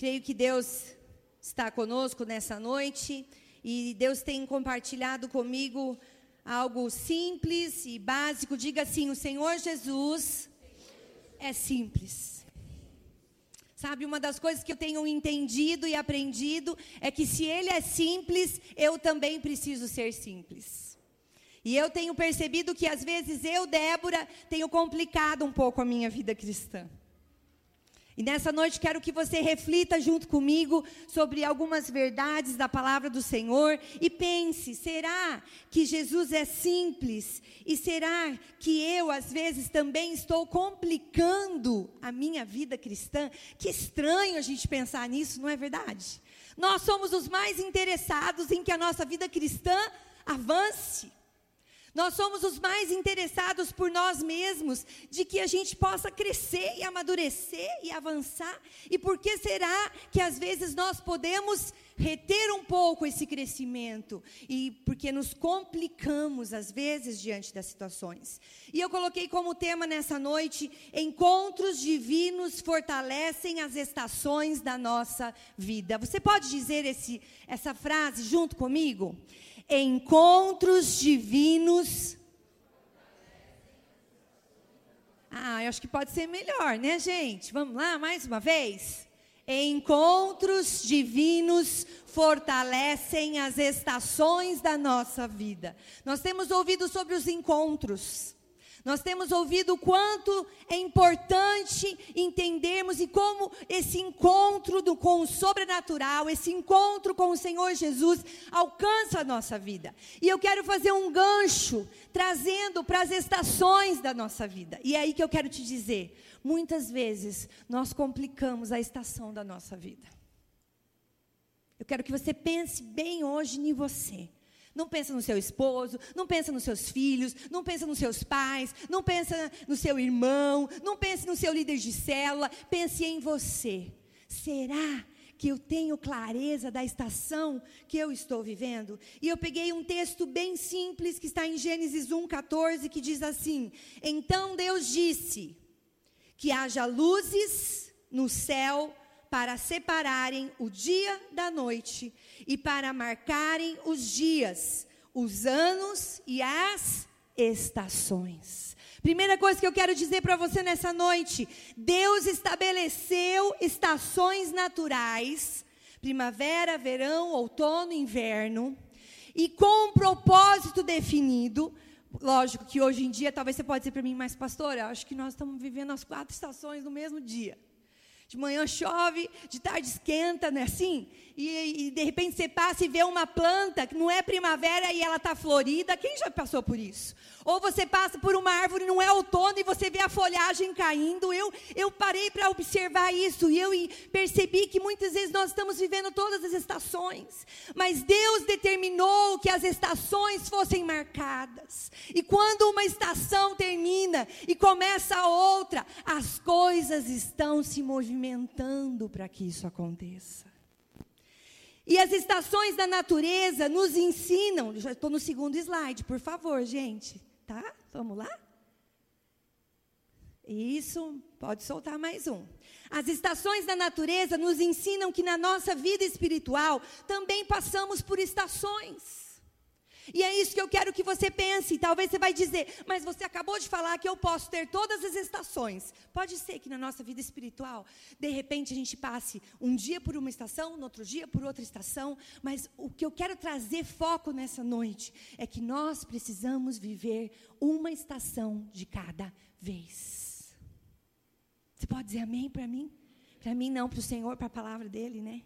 Creio que Deus está conosco nessa noite e Deus tem compartilhado comigo algo simples e básico. Diga assim: o Senhor Jesus é simples. Sabe, uma das coisas que eu tenho entendido e aprendido é que se ele é simples, eu também preciso ser simples. E eu tenho percebido que às vezes eu, Débora, tenho complicado um pouco a minha vida cristã. E nessa noite quero que você reflita junto comigo sobre algumas verdades da palavra do Senhor e pense: será que Jesus é simples? E será que eu, às vezes, também estou complicando a minha vida cristã? Que estranho a gente pensar nisso, não é verdade? Nós somos os mais interessados em que a nossa vida cristã avance. Nós somos os mais interessados por nós mesmos, de que a gente possa crescer e amadurecer e avançar. E por que será que às vezes nós podemos reter um pouco esse crescimento? E porque nos complicamos às vezes diante das situações. E eu coloquei como tema nessa noite: encontros divinos fortalecem as estações da nossa vida. Você pode dizer esse, essa frase junto comigo? Encontros divinos. Ah, eu acho que pode ser melhor, né, gente? Vamos lá, mais uma vez. Encontros divinos fortalecem as estações da nossa vida. Nós temos ouvido sobre os encontros. Nós temos ouvido o quanto é importante entendermos e como esse encontro do, com o sobrenatural, esse encontro com o Senhor Jesus alcança a nossa vida. E eu quero fazer um gancho trazendo para as estações da nossa vida. E é aí que eu quero te dizer: muitas vezes nós complicamos a estação da nossa vida. Eu quero que você pense bem hoje em você. Não pensa no seu esposo, não pensa nos seus filhos, não pensa nos seus pais, não pensa no seu irmão, não pense no seu líder de célula, pense em você. Será que eu tenho clareza da estação que eu estou vivendo? E eu peguei um texto bem simples que está em Gênesis 1:14 que diz assim: Então Deus disse que haja luzes no céu para separarem o dia da noite e para marcarem os dias, os anos e as estações. Primeira coisa que eu quero dizer para você nessa noite: Deus estabeleceu estações naturais, primavera, verão, outono, inverno, e com um propósito definido. Lógico que hoje em dia, talvez você pode dizer para mim, mas pastora, acho que nós estamos vivendo as quatro estações no mesmo dia. De manhã chove, de tarde esquenta, não é assim? E, e, de repente você passa e vê uma planta que não é primavera e ela está florida. Quem já passou por isso? Ou você passa por uma árvore, não é outono, e você vê a folhagem caindo. Eu, eu parei para observar isso e eu percebi que muitas vezes nós estamos vivendo todas as estações. Mas Deus determinou que as estações fossem marcadas. E quando uma estação termina e começa a outra, as coisas estão se movimentando para que isso aconteça. E as estações da natureza nos ensinam. Já estou no segundo slide, por favor, gente. Tá? Vamos lá? Isso, pode soltar mais um. As estações da natureza nos ensinam que na nossa vida espiritual também passamos por estações. E é isso que eu quero que você pense. Talvez você vai dizer, mas você acabou de falar que eu posso ter todas as estações. Pode ser que na nossa vida espiritual, de repente a gente passe um dia por uma estação, no outro dia por outra estação. Mas o que eu quero trazer foco nessa noite é que nós precisamos viver uma estação de cada vez. Você pode dizer amém para mim? Para mim não, para o Senhor, para a palavra dele, né?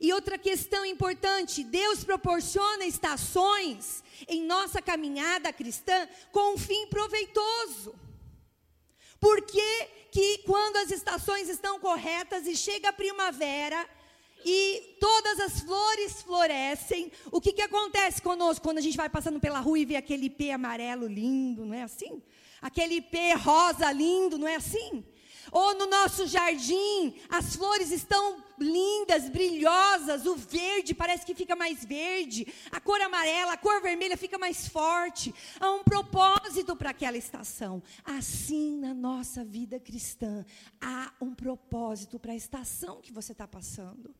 E outra questão importante: Deus proporciona estações em nossa caminhada cristã com um fim proveitoso. Por que, que quando as estações estão corretas e chega a primavera e todas as flores florescem, o que, que acontece conosco quando a gente vai passando pela rua e vê aquele pé amarelo lindo, não é assim? Aquele pé rosa lindo, não é assim? Ou no nosso jardim, as flores estão lindas, brilhosas, o verde parece que fica mais verde, a cor amarela, a cor vermelha fica mais forte. Há um propósito para aquela estação. Assim, na nossa vida cristã, há um propósito para a estação que você está passando.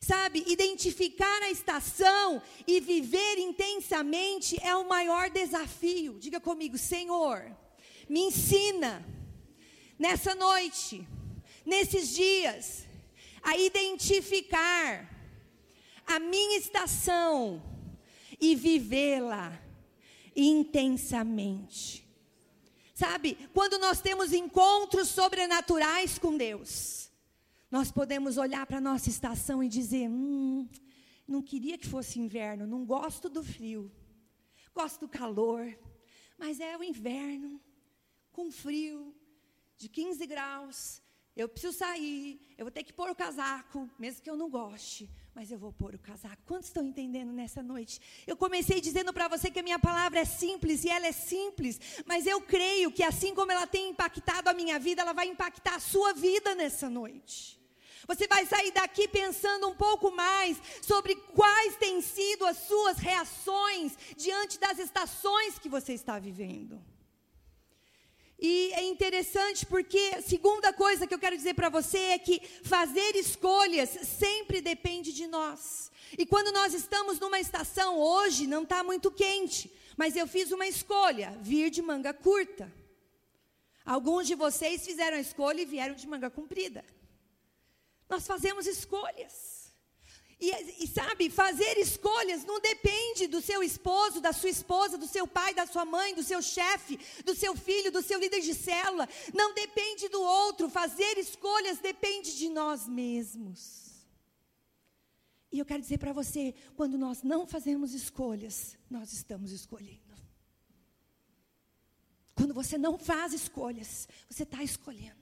Sabe, identificar a estação e viver intensamente é o maior desafio. Diga comigo, Senhor, me ensina nessa noite, nesses dias, a identificar a minha estação e vivê-la intensamente. Sabe, quando nós temos encontros sobrenaturais com Deus, nós podemos olhar para a nossa estação e dizer: hum, não queria que fosse inverno, não gosto do frio, gosto do calor, mas é o inverno, com frio, de 15 graus, eu preciso sair, eu vou ter que pôr o casaco, mesmo que eu não goste, mas eu vou pôr o casaco. Quantos estão entendendo nessa noite? Eu comecei dizendo para você que a minha palavra é simples e ela é simples, mas eu creio que assim como ela tem impactado a minha vida, ela vai impactar a sua vida nessa noite. Você vai sair daqui pensando um pouco mais sobre quais têm sido as suas reações diante das estações que você está vivendo. E é interessante porque a segunda coisa que eu quero dizer para você é que fazer escolhas sempre depende de nós. E quando nós estamos numa estação, hoje não está muito quente, mas eu fiz uma escolha, vir de manga curta. Alguns de vocês fizeram a escolha e vieram de manga comprida. Nós fazemos escolhas. E, e, sabe, fazer escolhas não depende do seu esposo, da sua esposa, do seu pai, da sua mãe, do seu chefe, do seu filho, do seu líder de célula. Não depende do outro. Fazer escolhas depende de nós mesmos. E eu quero dizer para você: quando nós não fazemos escolhas, nós estamos escolhendo. Quando você não faz escolhas, você está escolhendo.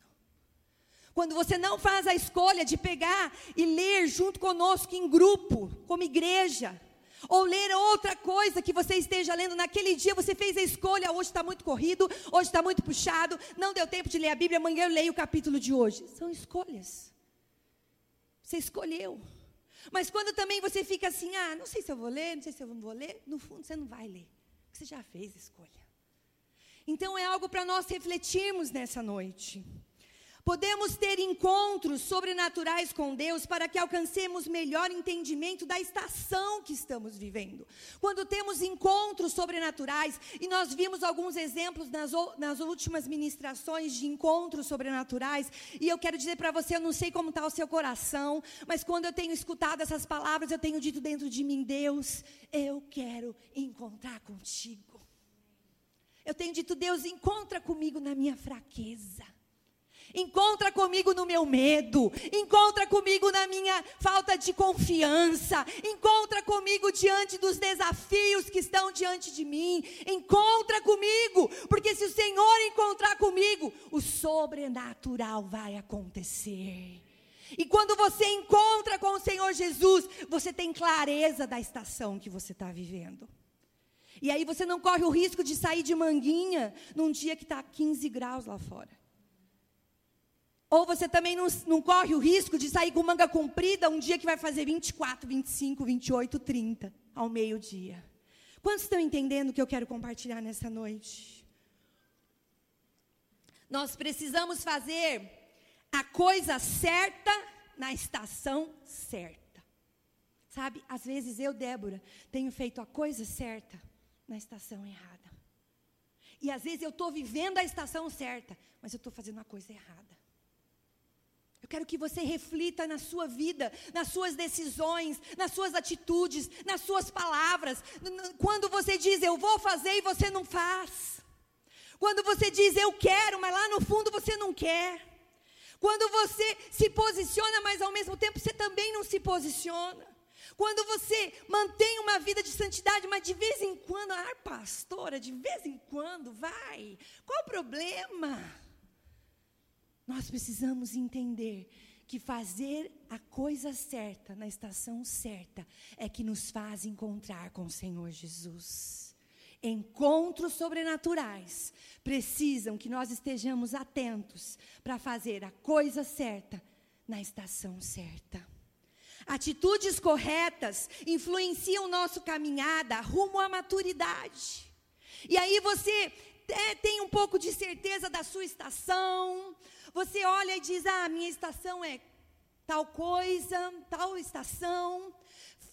Quando você não faz a escolha de pegar e ler junto conosco em grupo, como igreja, ou ler outra coisa que você esteja lendo naquele dia, você fez a escolha, hoje está muito corrido, hoje está muito puxado, não deu tempo de ler a Bíblia, amanhã eu leio o capítulo de hoje. São escolhas. Você escolheu. Mas quando também você fica assim, ah, não sei se eu vou ler, não sei se eu vou ler, no fundo você não vai ler, porque você já fez a escolha. Então é algo para nós refletirmos nessa noite. Podemos ter encontros sobrenaturais com Deus para que alcancemos melhor entendimento da estação que estamos vivendo. Quando temos encontros sobrenaturais, e nós vimos alguns exemplos nas, nas últimas ministrações de encontros sobrenaturais, e eu quero dizer para você, eu não sei como está o seu coração, mas quando eu tenho escutado essas palavras, eu tenho dito dentro de mim, Deus, eu quero encontrar contigo. Eu tenho dito, Deus, encontra comigo na minha fraqueza. Encontra comigo no meu medo, encontra comigo na minha falta de confiança, encontra comigo diante dos desafios que estão diante de mim. Encontra comigo, porque se o Senhor encontrar comigo, o sobrenatural vai acontecer. E quando você encontra com o Senhor Jesus, você tem clareza da estação que você está vivendo. E aí você não corre o risco de sair de manguinha num dia que está 15 graus lá fora. Ou você também não, não, corre o risco de sair com manga comprida um dia que vai fazer 24, 25, 28, 30 ao meio-dia. Quantos estão entendendo o que eu quero compartilhar nessa noite? Nós precisamos fazer a coisa certa na estação certa. Sabe, às vezes eu, Débora, tenho feito a coisa certa na estação errada. E às vezes eu estou vivendo a estação certa, mas eu estou fazendo a coisa errada. Eu quero que você reflita na sua vida, nas suas decisões, nas suas atitudes, nas suas palavras. Quando você diz eu vou fazer e você não faz. Quando você diz eu quero, mas lá no fundo você não quer. Quando você se posiciona, mas ao mesmo tempo você também não se posiciona. Quando você mantém uma vida de santidade, mas de vez em quando, ah, pastora, de vez em quando, vai. Qual o problema? Nós precisamos entender que fazer a coisa certa na estação certa é que nos faz encontrar com o Senhor Jesus. Encontros sobrenaturais precisam que nós estejamos atentos para fazer a coisa certa na estação certa. Atitudes corretas influenciam nossa caminhada rumo à maturidade. E aí você é, tem um pouco de certeza da sua estação, você olha e diz: ah, minha estação é tal coisa, tal estação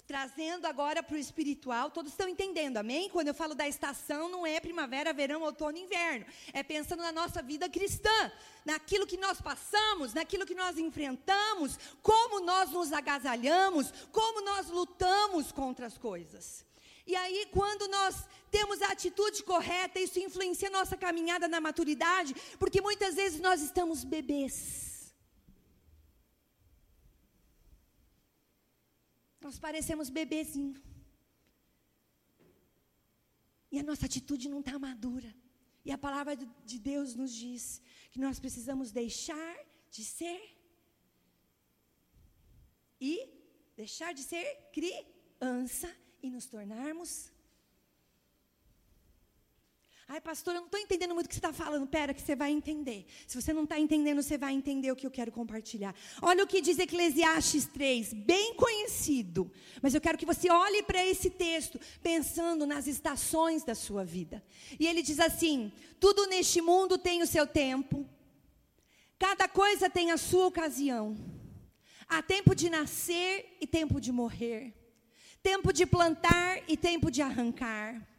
trazendo agora para o espiritual, todos estão entendendo, amém? Quando eu falo da estação, não é primavera, verão, outono, inverno. É pensando na nossa vida cristã, naquilo que nós passamos, naquilo que nós enfrentamos, como nós nos agasalhamos, como nós lutamos contra as coisas. E aí, quando nós temos a atitude correta, isso influencia nossa caminhada na maturidade, porque muitas vezes nós estamos bebês Nós parecemos bebezinho. E a nossa atitude não está madura. E a palavra de Deus nos diz que nós precisamos deixar de ser e deixar de ser criança e nos tornarmos Ai, pastor, eu não estou entendendo muito o que você está falando. Pera, que você vai entender. Se você não está entendendo, você vai entender o que eu quero compartilhar. Olha o que diz Eclesiastes 3, bem conhecido. Mas eu quero que você olhe para esse texto, pensando nas estações da sua vida. E ele diz assim: tudo neste mundo tem o seu tempo, cada coisa tem a sua ocasião. Há tempo de nascer e tempo de morrer, tempo de plantar e tempo de arrancar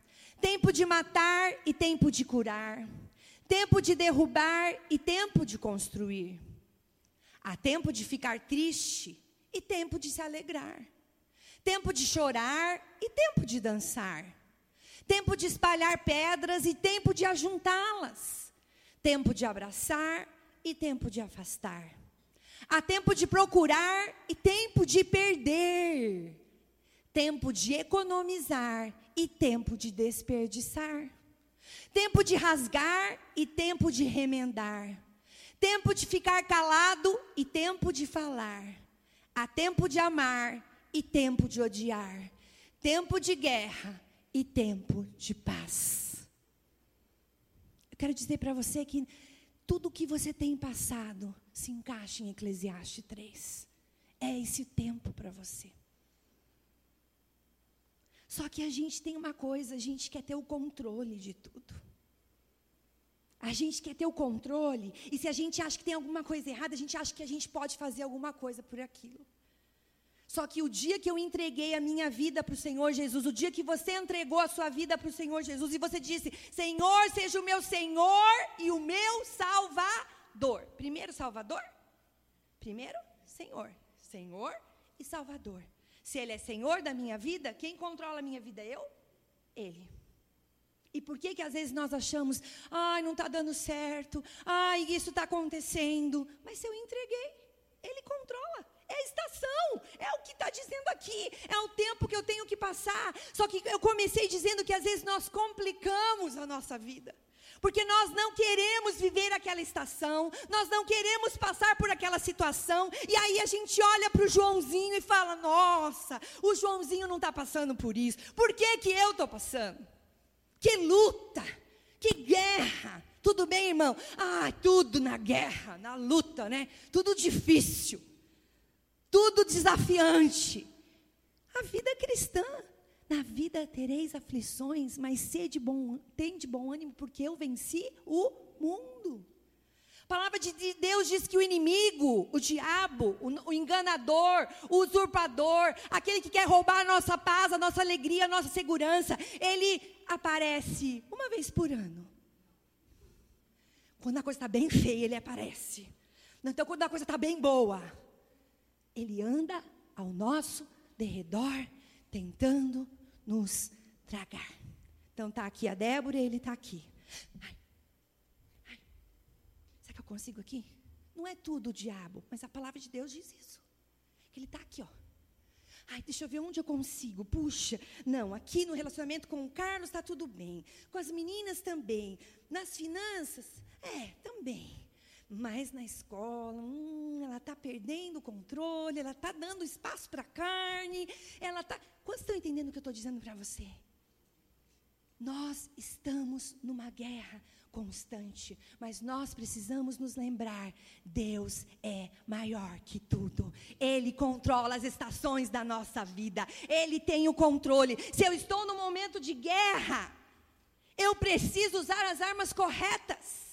tempo de matar e tempo de curar, tempo de derrubar e tempo de construir. Há tempo de ficar triste e tempo de se alegrar, tempo de chorar e tempo de dançar, tempo de espalhar pedras e tempo de ajuntá-las, tempo de abraçar e tempo de afastar. Há tempo de procurar e tempo de perder, tempo de economizar e tempo de desperdiçar, tempo de rasgar e tempo de remendar, tempo de ficar calado e tempo de falar, há tempo de amar e tempo de odiar, tempo de guerra e tempo de paz. Eu quero dizer para você que tudo que você tem passado se encaixa em Eclesiastes 3. É esse tempo para você. Só que a gente tem uma coisa, a gente quer ter o controle de tudo. A gente quer ter o controle, e se a gente acha que tem alguma coisa errada, a gente acha que a gente pode fazer alguma coisa por aquilo. Só que o dia que eu entreguei a minha vida para o Senhor Jesus, o dia que você entregou a sua vida para o Senhor Jesus e você disse: Senhor, seja o meu Senhor e o meu Salvador. Primeiro, Salvador. Primeiro, Senhor. Senhor e Salvador. Se Ele é Senhor da minha vida, quem controla a minha vida? Eu? Ele. E por que que às vezes nós achamos, ai, não está dando certo, ai, isso está acontecendo. Mas se eu entreguei, Ele controla. É a estação, é o que está dizendo aqui, é o tempo que eu tenho que passar. Só que eu comecei dizendo que às vezes nós complicamos a nossa vida. Porque nós não queremos viver aquela estação, nós não queremos passar por aquela situação, e aí a gente olha para o Joãozinho e fala: nossa, o Joãozinho não está passando por isso, por que, que eu estou passando? Que luta, que guerra. Tudo bem, irmão? Ah, tudo na guerra, na luta, né? Tudo difícil, tudo desafiante. A vida cristã na vida tereis aflições, mas sede bom, tem de bom ânimo, porque eu venci o mundo. A palavra de Deus diz que o inimigo, o diabo, o, o, enganador, o usurpador, aquele que quer roubar a nossa paz, a nossa alegria, a nossa segurança, ele aparece uma vez por ano. Quando a coisa está bem feia, ele aparece. Então, quando a coisa está bem boa, ele anda ao nosso derredor tentando nos tragar. Então tá aqui a Débora ele está aqui. Ai, ai. Será que eu consigo aqui? Não é tudo o diabo, mas a palavra de Deus diz isso. Que ele está aqui, ó. Ai, deixa eu ver onde eu consigo. Puxa, não, aqui no relacionamento com o Carlos está tudo bem. Com as meninas também. Nas finanças, é, também. Mas na escola, hum, ela está perdendo o controle, ela está dando espaço para a carne, ela está. Quantos estão entendendo o que eu estou dizendo para você? Nós estamos numa guerra constante, mas nós precisamos nos lembrar: Deus é maior que tudo. Ele controla as estações da nossa vida. Ele tem o controle. Se eu estou no momento de guerra, eu preciso usar as armas corretas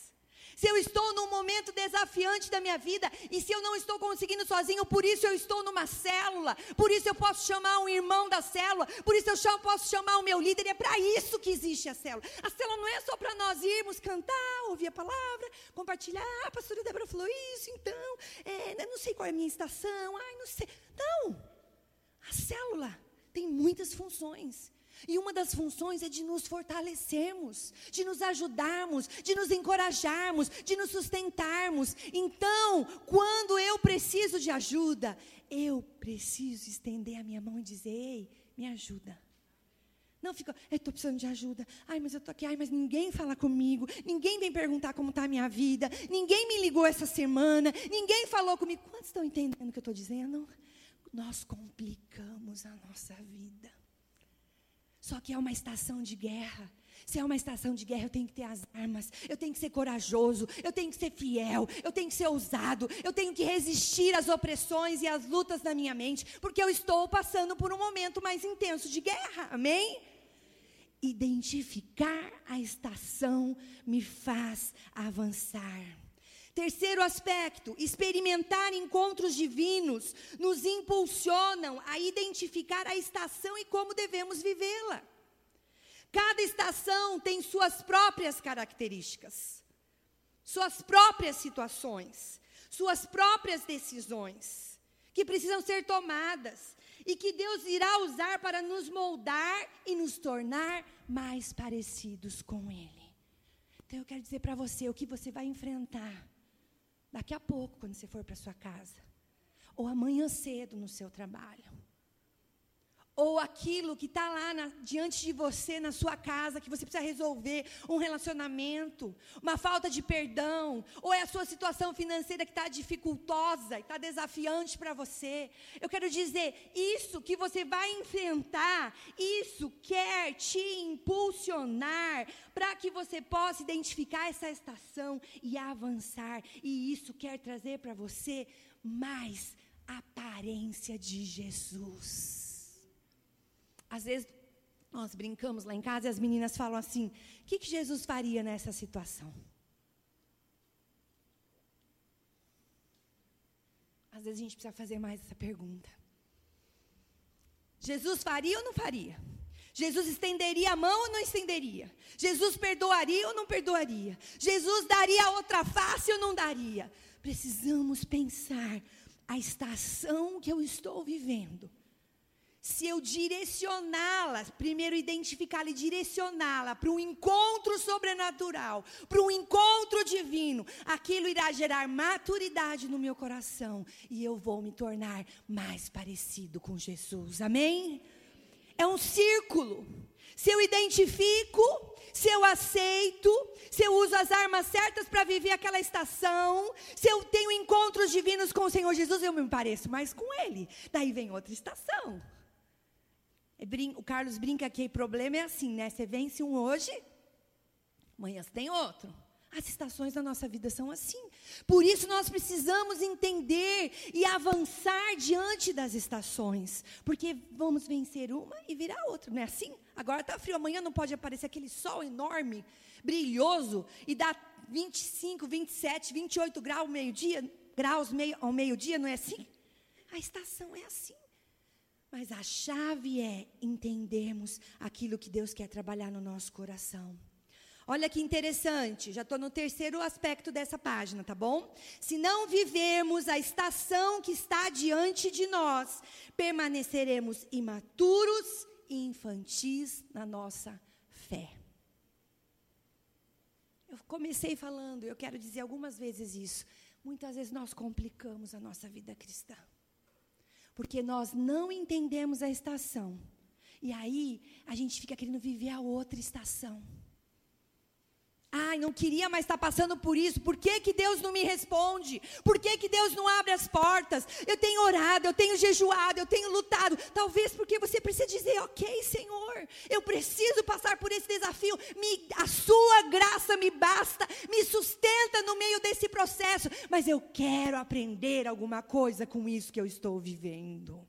se eu estou num momento desafiante da minha vida e se eu não estou conseguindo sozinho, por isso eu estou numa célula, por isso eu posso chamar um irmão da célula, por isso eu chamo, posso chamar o meu líder, é para isso que existe a célula. A célula não é só para nós irmos cantar, ouvir a palavra, compartilhar, ah, a pastora Débora falou isso, então, é, não sei qual é a minha estação, ai, não sei. Não, a célula tem muitas funções. E uma das funções é de nos fortalecermos, de nos ajudarmos, de nos encorajarmos, de nos sustentarmos. Então, quando eu preciso de ajuda, eu preciso estender a minha mão e dizer: Ei, me ajuda. Não fica, estou precisando de ajuda. Ai, mas eu estou aqui. Ai, mas ninguém fala comigo. Ninguém vem perguntar como está a minha vida. Ninguém me ligou essa semana. Ninguém falou comigo. Quantos estão entendendo o que eu estou dizendo? Nós complicamos a nossa vida. Só que é uma estação de guerra. Se é uma estação de guerra, eu tenho que ter as armas, eu tenho que ser corajoso, eu tenho que ser fiel, eu tenho que ser ousado, eu tenho que resistir às opressões e às lutas da minha mente, porque eu estou passando por um momento mais intenso de guerra. Amém? Identificar a estação me faz avançar. Terceiro aspecto, experimentar encontros divinos nos impulsionam a identificar a estação e como devemos vivê-la. Cada estação tem suas próprias características, suas próprias situações, suas próprias decisões que precisam ser tomadas e que Deus irá usar para nos moldar e nos tornar mais parecidos com Ele. Então eu quero dizer para você o que você vai enfrentar Daqui a pouco, quando você for para sua casa. Ou amanhã cedo no seu trabalho ou aquilo que está lá na, diante de você, na sua casa, que você precisa resolver, um relacionamento, uma falta de perdão, ou é a sua situação financeira que está dificultosa está desafiante para você. Eu quero dizer, isso que você vai enfrentar, isso quer te impulsionar para que você possa identificar essa estação e avançar, e isso quer trazer para você mais aparência de Jesus. Às vezes, nós brincamos lá em casa e as meninas falam assim: o que, que Jesus faria nessa situação? Às vezes a gente precisa fazer mais essa pergunta. Jesus faria ou não faria? Jesus estenderia a mão ou não estenderia? Jesus perdoaria ou não perdoaria? Jesus daria outra face ou não daria? Precisamos pensar a estação que eu estou vivendo se eu direcioná-la, primeiro identificá-la e direcioná-la para um encontro sobrenatural, para um encontro divino, aquilo irá gerar maturidade no meu coração e eu vou me tornar mais parecido com Jesus. Amém? É um círculo. Se eu identifico, se eu aceito, se eu uso as armas certas para viver aquela estação, se eu tenho encontros divinos com o Senhor Jesus, eu me pareço mais com Ele. Daí vem outra estação. O Carlos brinca que o problema é assim, né? Você vence um hoje, amanhã você tem outro. As estações da nossa vida são assim. Por isso nós precisamos entender e avançar diante das estações. Porque vamos vencer uma e virar outra, não é assim? Agora está frio, amanhã não pode aparecer aquele sol enorme, brilhoso, e dá 25, 27, 28 graus, meio-dia, graus meio, ao meio-dia, não é assim? A estação é assim. Mas a chave é entendermos aquilo que Deus quer trabalhar no nosso coração. Olha que interessante, já estou no terceiro aspecto dessa página, tá bom? Se não vivermos a estação que está diante de nós, permaneceremos imaturos e infantis na nossa fé. Eu comecei falando, eu quero dizer algumas vezes isso. Muitas vezes nós complicamos a nossa vida cristã porque nós não entendemos a estação. E aí a gente fica querendo viver a outra estação. Ai, não queria mais estar passando por isso. Por que, que Deus não me responde? Por que, que Deus não abre as portas? Eu tenho orado, eu tenho jejuado, eu tenho lutado. Talvez porque você precisa dizer, ok, Senhor, eu preciso passar por esse desafio. Me, a sua graça me basta, me sustenta no meio desse processo. Mas eu quero aprender alguma coisa com isso que eu estou vivendo.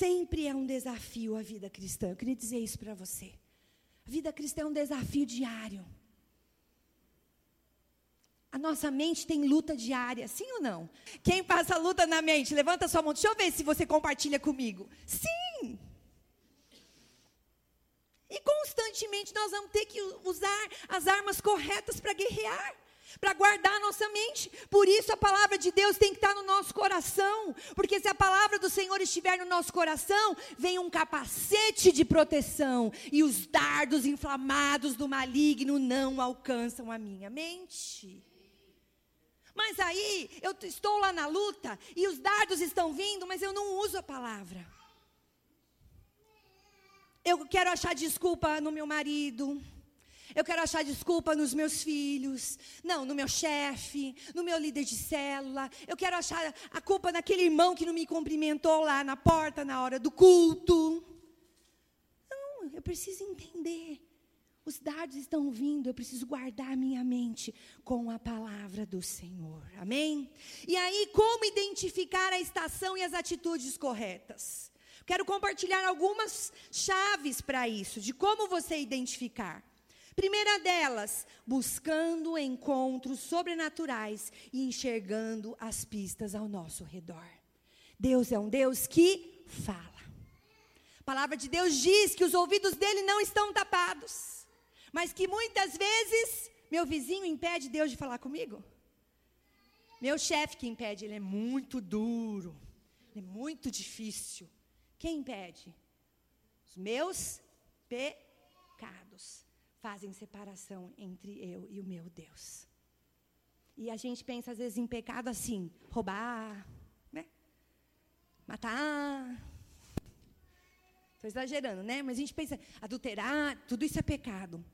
Sempre é um desafio a vida cristã. Eu queria dizer isso para você. A vida cristã é um desafio diário. A nossa mente tem luta diária, sim ou não? Quem passa luta na mente? Levanta sua mão. Deixa eu ver se você compartilha comigo. Sim! E constantemente nós vamos ter que usar as armas corretas para guerrear para guardar a nossa mente. Por isso a palavra de Deus tem que estar no nosso coração, porque se a palavra do Senhor estiver no nosso coração, vem um capacete de proteção e os dardos inflamados do maligno não alcançam a minha mente. Mas aí eu estou lá na luta e os dardos estão vindo, mas eu não uso a palavra. Eu quero achar desculpa no meu marido. Eu quero achar desculpa nos meus filhos, não, no meu chefe, no meu líder de célula. Eu quero achar a culpa naquele irmão que não me cumprimentou lá na porta na hora do culto. Não, eu preciso entender. Os dardos estão vindo, eu preciso guardar minha mente com a palavra do Senhor. Amém? E aí, como identificar a estação e as atitudes corretas? Quero compartilhar algumas chaves para isso, de como você identificar. Primeira delas, buscando encontros sobrenaturais e enxergando as pistas ao nosso redor. Deus é um Deus que fala. A palavra de Deus diz que os ouvidos dele não estão tapados, mas que muitas vezes meu vizinho impede Deus de falar comigo. Meu chefe que impede, ele é muito duro, é muito difícil. Quem impede? Os meus pecados fazem separação entre eu e o meu Deus. E a gente pensa às vezes em pecado assim, roubar, né? Matar. Estou exagerando, né? Mas a gente pensa, adulterar, tudo isso é pecado.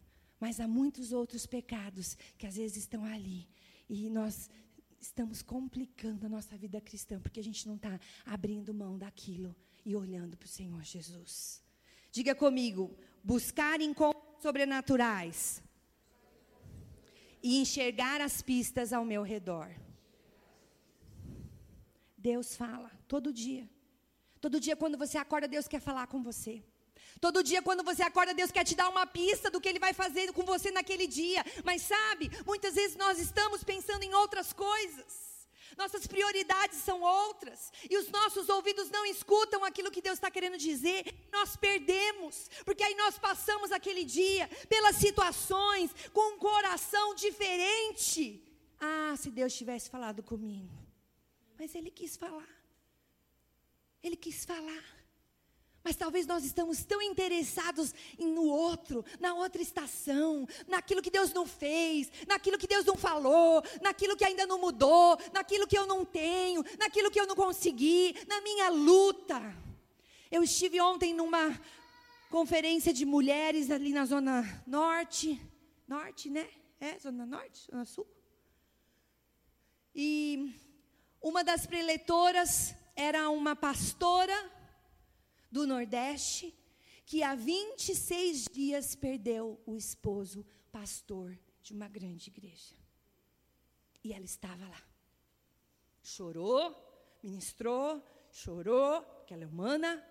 Mas há muitos outros pecados que às vezes estão ali. E nós estamos complicando a nossa vida cristã, porque a gente não está abrindo mão daquilo e olhando para o Senhor Jesus. Diga comigo, buscar encontros sobrenaturais e enxergar as pistas ao meu redor. Deus fala todo dia. Todo dia, quando você acorda, Deus quer falar com você. Todo dia, quando você acorda, Deus quer te dar uma pista do que Ele vai fazer com você naquele dia. Mas sabe, muitas vezes nós estamos pensando em outras coisas nossas prioridades são outras, e os nossos ouvidos não escutam aquilo que Deus está querendo dizer, nós perdemos, porque aí nós passamos aquele dia pelas situações com um coração diferente. Ah, se Deus tivesse falado comigo, mas Ele quis falar, Ele quis falar. Mas talvez nós estamos tão interessados no outro, na outra estação, naquilo que Deus não fez, naquilo que Deus não falou, naquilo que ainda não mudou, naquilo que eu não tenho, naquilo que eu não consegui, na minha luta. Eu estive ontem numa conferência de mulheres ali na zona norte, norte, né? É, zona norte, zona sul. E uma das preletoras era uma pastora do Nordeste, que há 26 dias perdeu o esposo pastor de uma grande igreja. E ela estava lá. Chorou, ministrou, chorou, porque ela é humana,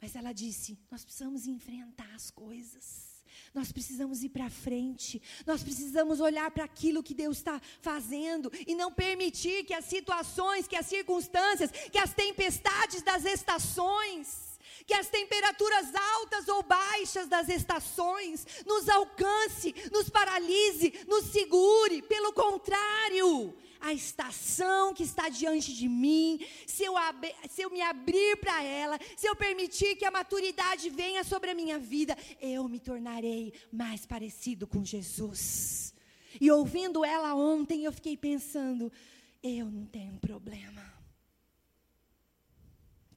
mas ela disse: Nós precisamos enfrentar as coisas. Nós precisamos ir para frente, nós precisamos olhar para aquilo que Deus está fazendo e não permitir que as situações, que as circunstâncias, que as tempestades das estações, que as temperaturas altas ou baixas das estações nos alcance, nos paralise, nos segure. Pelo contrário, a estação que está diante de mim, se eu, se eu me abrir para ela, se eu permitir que a maturidade venha sobre a minha vida, eu me tornarei mais parecido com Jesus. E ouvindo ela ontem, eu fiquei pensando: eu não tenho problema.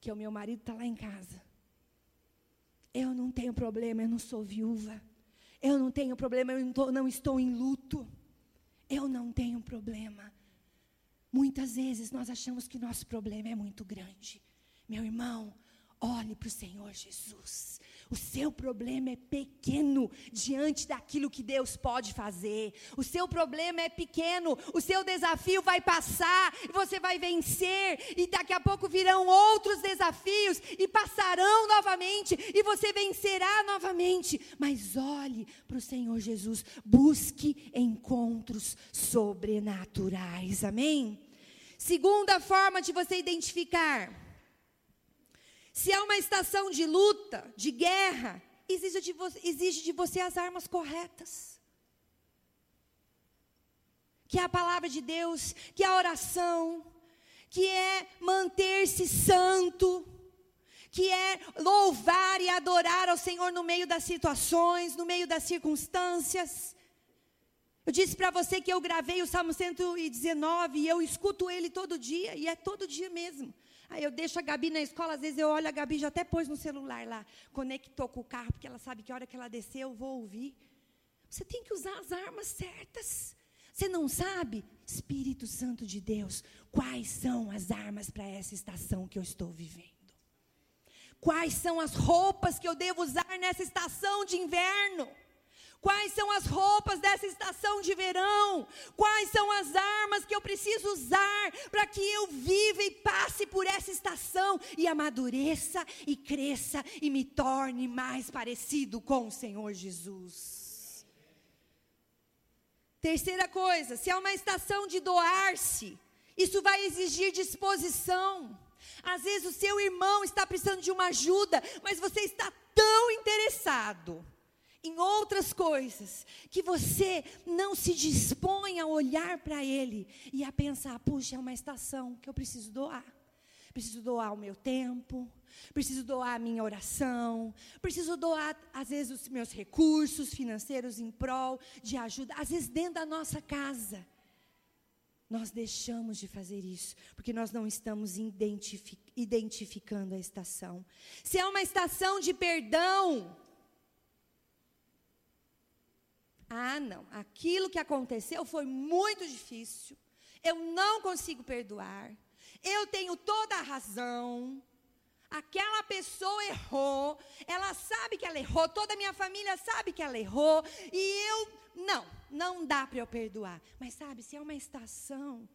Que o meu marido está lá em casa Eu não tenho problema, eu não sou viúva. Eu não tenho problema, eu não, tô, não estou em luto. Eu não tenho problema. Muitas vezes nós achamos que nosso problema é muito grande. Meu irmão, olhe para o Senhor Jesus. O seu problema é pequeno diante daquilo que Deus pode fazer. O seu problema é pequeno, o seu desafio vai passar, você vai vencer, e daqui a pouco virão outros desafios e passarão novamente, e você vencerá novamente. Mas olhe para o Senhor Jesus, busque encontros sobrenaturais. Amém? Segunda forma de você identificar se é uma estação de luta, de guerra, exige de, você, exige de você as armas corretas. Que é a palavra de Deus, que é a oração, que é manter-se santo, que é louvar e adorar ao Senhor no meio das situações, no meio das circunstâncias. Eu disse para você que eu gravei o Salmo 119 e eu escuto ele todo dia, e é todo dia mesmo. Aí eu deixo a Gabi na escola, às vezes eu olho a Gabi já até pôs no celular lá, conectou com o carro, porque ela sabe que a hora que ela descer eu vou ouvir. Você tem que usar as armas certas. Você não sabe, Espírito Santo de Deus, quais são as armas para essa estação que eu estou vivendo? Quais são as roupas que eu devo usar nessa estação de inverno? Quais são as roupas dessa estação de verão? Quais são as armas que eu preciso usar para que eu viva e passe por essa estação e amadureça e cresça e me torne mais parecido com o Senhor Jesus? Terceira coisa, se é uma estação de doar-se, isso vai exigir disposição. Às vezes o seu irmão está precisando de uma ajuda, mas você está tão interessado em outras coisas, que você não se dispõe a olhar para Ele e a pensar: puxa, é uma estação que eu preciso doar. Preciso doar o meu tempo, preciso doar a minha oração, preciso doar, às vezes, os meus recursos financeiros em prol de ajuda, às vezes, dentro da nossa casa. Nós deixamos de fazer isso, porque nós não estamos identific identificando a estação. Se é uma estação de perdão, Ah, não, aquilo que aconteceu foi muito difícil. Eu não consigo perdoar. Eu tenho toda a razão. Aquela pessoa errou, ela sabe que ela errou, toda a minha família sabe que ela errou, e eu, não, não dá para eu perdoar. Mas sabe, se é uma estação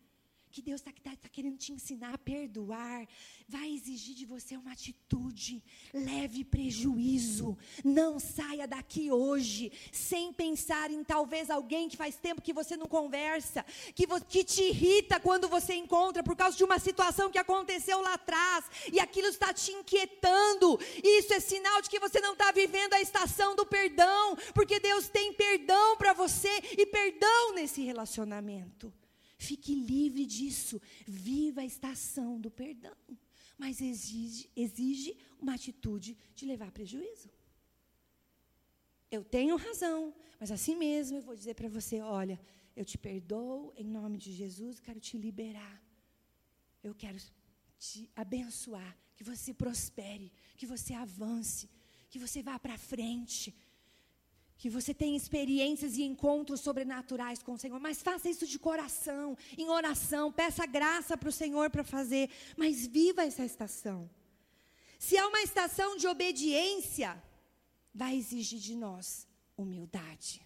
que Deus está tá, tá querendo te ensinar a perdoar, vai exigir de você uma atitude, leve prejuízo. Não saia daqui hoje sem pensar em talvez alguém que faz tempo que você não conversa, que, que te irrita quando você encontra por causa de uma situação que aconteceu lá atrás e aquilo está te inquietando. Isso é sinal de que você não está vivendo a estação do perdão, porque Deus tem perdão para você e perdão nesse relacionamento. Fique livre disso. Viva a estação do perdão. Mas exige, exige uma atitude de levar prejuízo. Eu tenho razão, mas assim mesmo eu vou dizer para você: olha, eu te perdoo em nome de Jesus, quero te liberar. Eu quero te abençoar, que você prospere, que você avance, que você vá para frente que você tenha experiências e encontros sobrenaturais com o Senhor, mas faça isso de coração, em oração, peça graça para o Senhor para fazer, mas viva essa estação. Se é uma estação de obediência, vai exigir de nós humildade.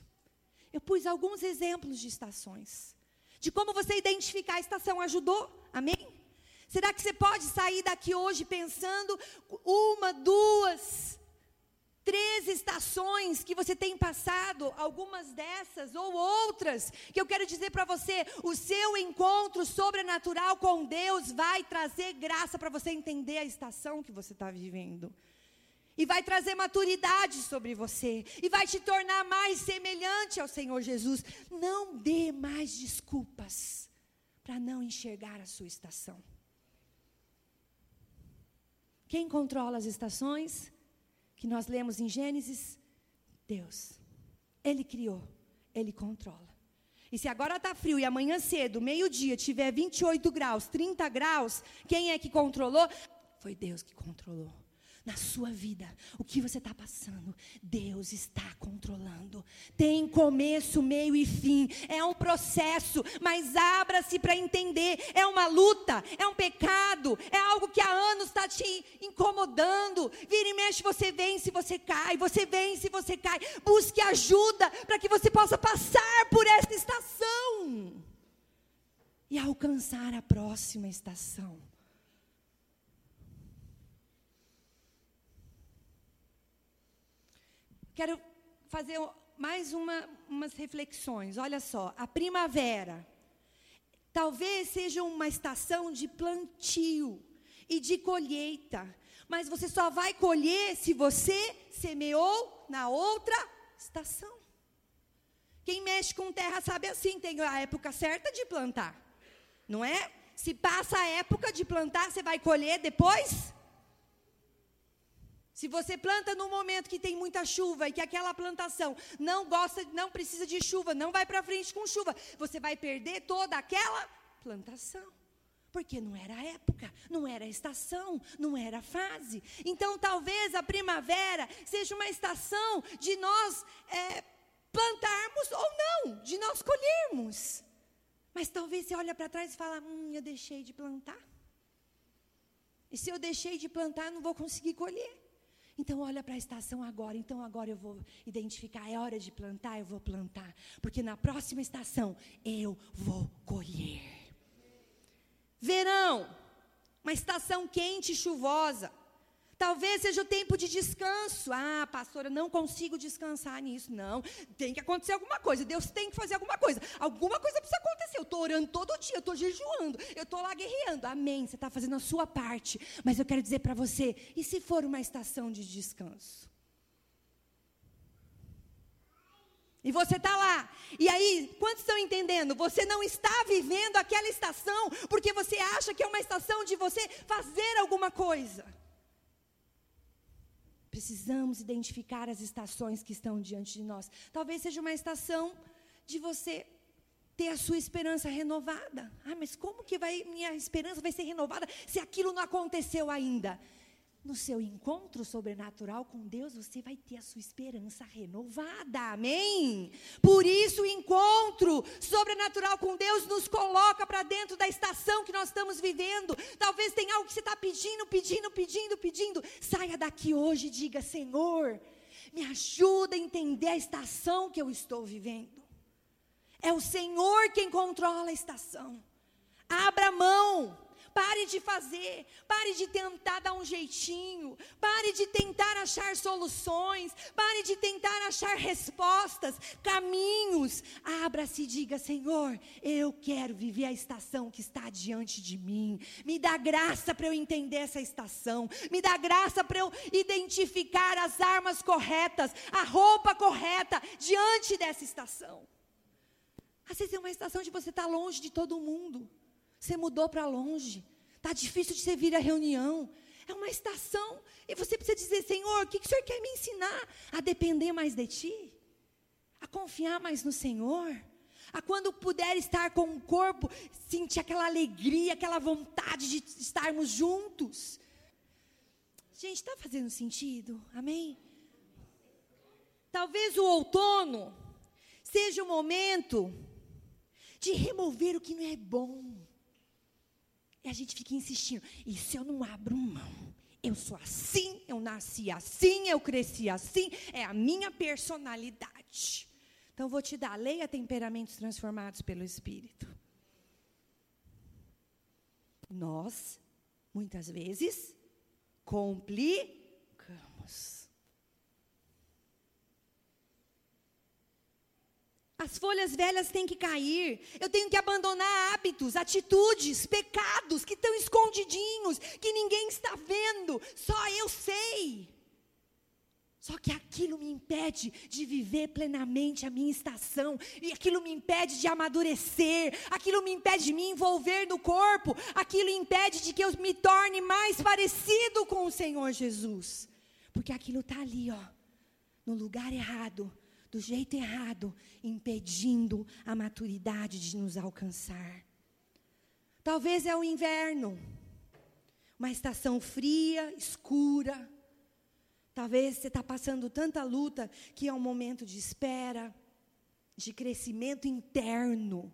Eu pus alguns exemplos de estações, de como você identificar a estação, ajudou? Amém? Será que você pode sair daqui hoje pensando uma, duas, três estações que você tem passado, algumas dessas ou outras, que eu quero dizer para você, o seu encontro sobrenatural com Deus vai trazer graça para você entender a estação que você está vivendo. E vai trazer maturidade sobre você. E vai te tornar mais semelhante ao Senhor Jesus. Não dê mais desculpas para não enxergar a sua estação. Quem controla as estações? Que nós lemos em Gênesis, Deus. Ele criou, Ele controla. E se agora está frio e amanhã cedo, meio-dia, tiver 28 graus, 30 graus, quem é que controlou? Foi Deus que controlou. Na sua vida, o que você está passando, Deus está controlando. Tem começo, meio e fim. É um processo, mas abra-se para entender. É uma luta, é um pecado, é algo que há anos está te incomodando. Vira e mexe, você vence, você cai, você vence, você cai. Busque ajuda para que você possa passar por essa estação e alcançar a próxima estação. Quero fazer mais uma, umas reflexões. Olha só, a primavera talvez seja uma estação de plantio e de colheita, mas você só vai colher se você semeou na outra estação. Quem mexe com terra sabe assim, tem a época certa de plantar, não é? Se passa a época de plantar, você vai colher depois se você planta no momento que tem muita chuva e que aquela plantação não gosta, não precisa de chuva, não vai para frente com chuva, você vai perder toda aquela plantação. Porque não era época, não era estação, não era fase. Então, talvez a primavera seja uma estação de nós é, plantarmos ou não, de nós colhermos. Mas talvez você olha para trás e fala: Hum, eu deixei de plantar. E se eu deixei de plantar, não vou conseguir colher. Então olha para a estação agora. Então agora eu vou identificar, é hora de plantar, eu vou plantar, porque na próxima estação eu vou colher. Verão, uma estação quente e chuvosa. Talvez seja o tempo de descanso. Ah, pastora, não consigo descansar nisso. Não, tem que acontecer alguma coisa. Deus tem que fazer alguma coisa. Alguma coisa precisa acontecer. Eu estou orando todo dia, eu estou jejuando, eu estou lá guerreando. Amém. Você está fazendo a sua parte. Mas eu quero dizer para você: e se for uma estação de descanso? E você está lá. E aí, quantos estão entendendo? Você não está vivendo aquela estação porque você acha que é uma estação de você fazer alguma coisa. Precisamos identificar as estações que estão diante de nós. Talvez seja uma estação de você ter a sua esperança renovada. Ah, mas como que vai minha esperança vai ser renovada se aquilo não aconteceu ainda? No seu encontro sobrenatural com Deus, você vai ter a sua esperança renovada. Amém? Por isso, o encontro sobrenatural com Deus nos coloca para dentro da estação que nós estamos vivendo. Talvez tenha algo que você está pedindo, pedindo, pedindo, pedindo. Saia daqui hoje e diga: Senhor, me ajuda a entender a estação que eu estou vivendo. É o Senhor quem controla a estação. Abra mão Pare de fazer, pare de tentar dar um jeitinho, pare de tentar achar soluções, pare de tentar achar respostas, caminhos. Abra-se e diga: Senhor, eu quero viver a estação que está diante de mim. Me dá graça para eu entender essa estação, me dá graça para eu identificar as armas corretas, a roupa correta diante dessa estação. Às vezes é uma estação de você estar longe de todo mundo. Você mudou para longe. Está difícil de você vir à reunião. É uma estação. E você precisa dizer, Senhor, o que, que o Senhor quer me ensinar? A depender mais de Ti? A confiar mais no Senhor? A quando puder estar com o corpo, sentir aquela alegria, aquela vontade de estarmos juntos. Gente, está fazendo sentido? Amém? Talvez o outono seja o momento de remover o que não é bom. E a gente fica insistindo. E se eu não abro mão? Eu sou assim, eu nasci assim, eu cresci assim, é a minha personalidade. Então vou te dar, leia temperamentos transformados pelo Espírito. Nós, muitas vezes, complicamos. As folhas velhas têm que cair. Eu tenho que abandonar hábitos, atitudes, pecados que estão escondidinhos, que ninguém está vendo, só eu sei. Só que aquilo me impede de viver plenamente a minha estação, e aquilo me impede de amadurecer, aquilo me impede de me envolver no corpo, aquilo impede de que eu me torne mais parecido com o Senhor Jesus. Porque aquilo está ali, ó, no lugar errado, do jeito errado, impedindo a maturidade de nos alcançar. Talvez é o inverno, uma estação fria, escura, Talvez você está passando tanta luta que é um momento de espera, de crescimento interno.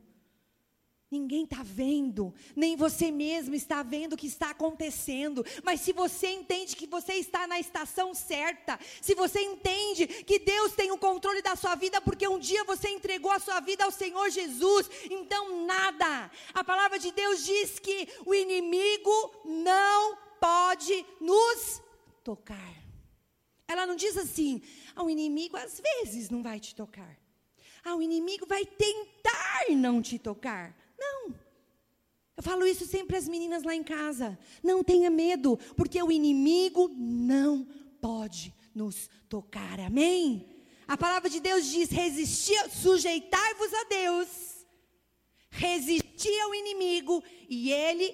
Ninguém está vendo, nem você mesmo está vendo o que está acontecendo. Mas se você entende que você está na estação certa, se você entende que Deus tem o controle da sua vida, porque um dia você entregou a sua vida ao Senhor Jesus, então nada. A palavra de Deus diz que o inimigo não pode nos tocar. Ela não diz assim, ah, o inimigo às vezes não vai te tocar. Ah, o inimigo vai tentar não te tocar. Eu falo isso sempre às meninas lá em casa. Não tenha medo, porque o inimigo não pode nos tocar. Amém? A palavra de Deus diz: resistir, sujeitai-vos a Deus, resistir ao inimigo, e ele,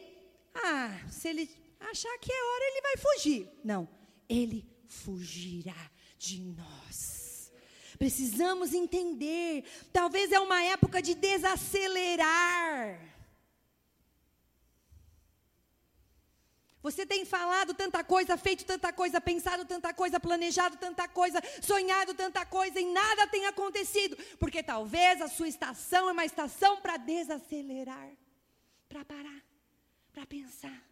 ah, se ele achar que é hora, ele vai fugir. Não, ele fugirá de nós. Precisamos entender, talvez é uma época de desacelerar. Você tem falado tanta coisa, feito tanta coisa, pensado tanta coisa, planejado tanta coisa, sonhado tanta coisa e nada tem acontecido, porque talvez a sua estação é uma estação para desacelerar, para parar, para pensar,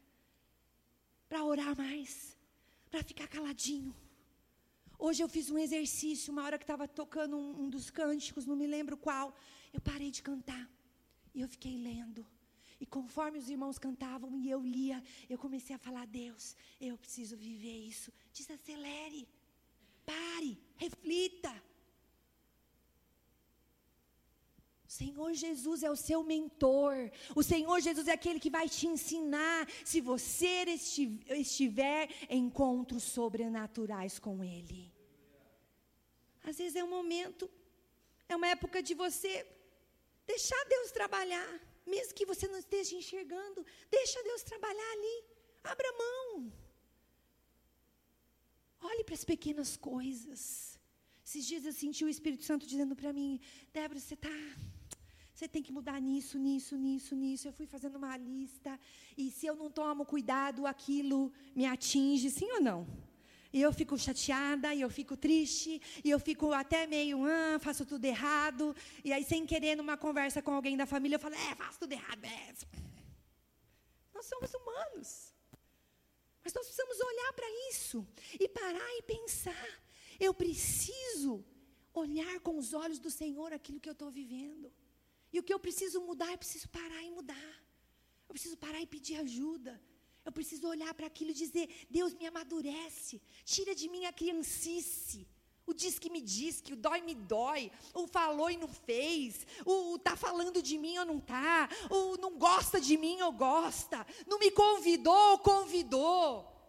para orar mais, para ficar caladinho. Hoje eu fiz um exercício, uma hora que estava tocando um, um, dos cânticos, não me lembro qual. Eu parei de cantar e eu fiquei lendo. E conforme os irmãos cantavam e eu lia, eu comecei a falar: Deus, eu preciso viver isso. Desacelere, pare, reflita. O Senhor Jesus é o seu mentor. O Senhor Jesus é aquele que vai te ensinar se você estiver em encontros sobrenaturais com Ele. Às vezes é um momento, é uma época de você deixar Deus trabalhar, mesmo que você não esteja enxergando, deixa Deus trabalhar ali. Abra mão. Olhe para as pequenas coisas. Esses dias eu senti o Espírito Santo dizendo para mim, Débora, você está você tem que mudar nisso, nisso, nisso, nisso. Eu fui fazendo uma lista. E se eu não tomo cuidado, aquilo me atinge, sim ou não? E eu fico chateada, e eu fico triste, e eu fico até meio, ah, faço tudo errado. E aí, sem querer, numa conversa com alguém da família, eu falo, é, faço tudo errado mesmo. Nós somos humanos. Mas nós precisamos olhar para isso e parar e pensar. Eu preciso olhar com os olhos do Senhor aquilo que eu estou vivendo. E o que eu preciso mudar, eu preciso parar e mudar. Eu preciso parar e pedir ajuda. Eu preciso olhar para aquilo e dizer: Deus me amadurece, tira de mim a criancice. O diz que me diz, que o dói me dói, o falou e não fez, o está falando de mim ou não está, o não gosta de mim ou gosta, não me convidou ou convidou.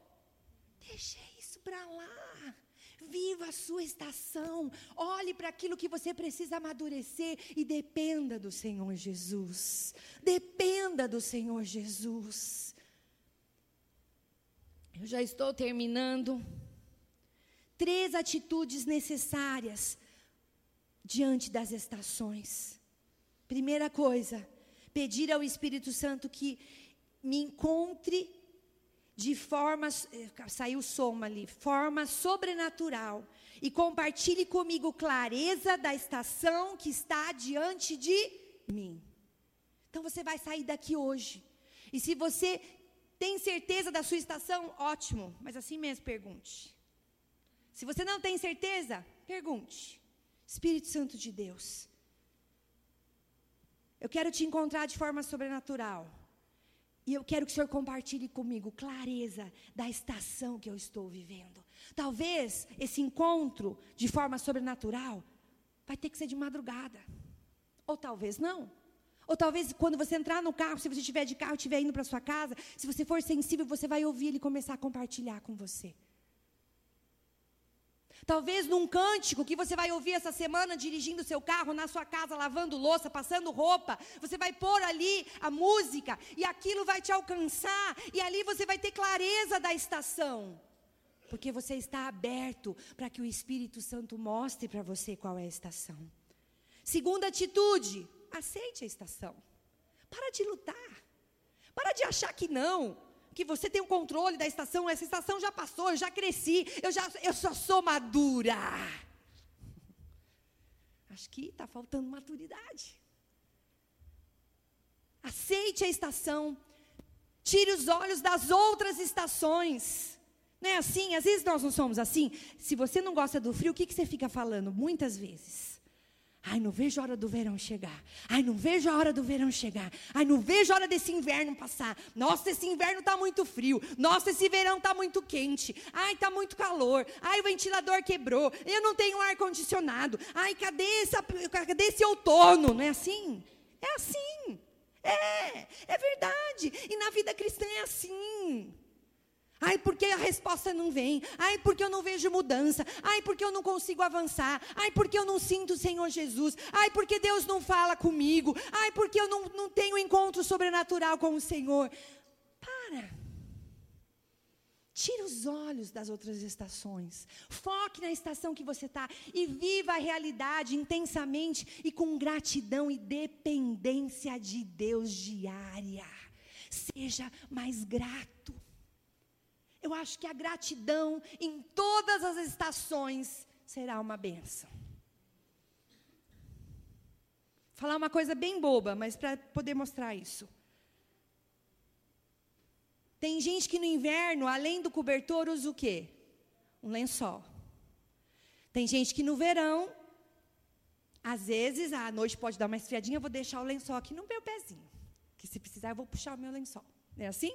Deixei isso para lá. Viva a sua estação. Olhe para aquilo que você precisa amadurecer e dependa do Senhor Jesus. Dependa do Senhor Jesus. Eu já estou terminando. Três atitudes necessárias diante das estações. Primeira coisa, pedir ao Espírito Santo que me encontre de forma, eh, saiu som ali, forma sobrenatural, e compartilhe comigo clareza da estação que está diante de mim. Então você vai sair daqui hoje. E se você tem certeza da sua estação, ótimo, mas assim mesmo pergunte. Se você não tem certeza, pergunte. Espírito Santo de Deus, eu quero te encontrar de forma sobrenatural. E eu quero que o Senhor compartilhe comigo clareza da estação que eu estou vivendo. Talvez esse encontro de forma sobrenatural vai ter que ser de madrugada. Ou talvez não. Ou talvez quando você entrar no carro, se você estiver de carro, estiver indo para sua casa, se você for sensível, você vai ouvir ele começar a compartilhar com você. Talvez num cântico que você vai ouvir essa semana dirigindo seu carro, na sua casa, lavando louça, passando roupa, você vai pôr ali a música e aquilo vai te alcançar, e ali você vai ter clareza da estação. Porque você está aberto para que o Espírito Santo mostre para você qual é a estação. Segunda atitude, aceite a estação. Para de lutar. Para de achar que não que você tem o controle da estação, essa estação já passou, eu já cresci, eu já eu só sou madura. Acho que está faltando maturidade. Aceite a estação. Tire os olhos das outras estações. Não é assim? Às vezes nós não somos assim. Se você não gosta do frio, o que, que você fica falando? Muitas vezes. Ai, não vejo a hora do verão chegar. Ai, não vejo a hora do verão chegar. Ai, não vejo a hora desse inverno passar. Nossa, esse inverno está muito frio. Nossa, esse verão está muito quente. Ai, está muito calor. Ai, o ventilador quebrou. Eu não tenho ar condicionado. Ai, cadê, essa, cadê esse outono? Não é assim? É assim. É, é verdade. E na vida cristã é assim. Ai, porque a resposta não vem. Ai, porque eu não vejo mudança. Ai, porque eu não consigo avançar. Ai, porque eu não sinto o Senhor Jesus. Ai, porque Deus não fala comigo. Ai, porque eu não, não tenho encontro sobrenatural com o Senhor. Para. Tire os olhos das outras estações. Foque na estação que você está e viva a realidade intensamente e com gratidão e dependência de Deus diária. Seja mais grato. Eu acho que a gratidão em todas as estações será uma benção. Falar uma coisa bem boba, mas para poder mostrar isso. Tem gente que no inverno, além do cobertor, usa o quê? Um lençol. Tem gente que no verão, às vezes, à noite pode dar uma esfriadinha, eu vou deixar o lençol aqui no meu pezinho. Que se precisar, eu vou puxar o meu lençol. É assim?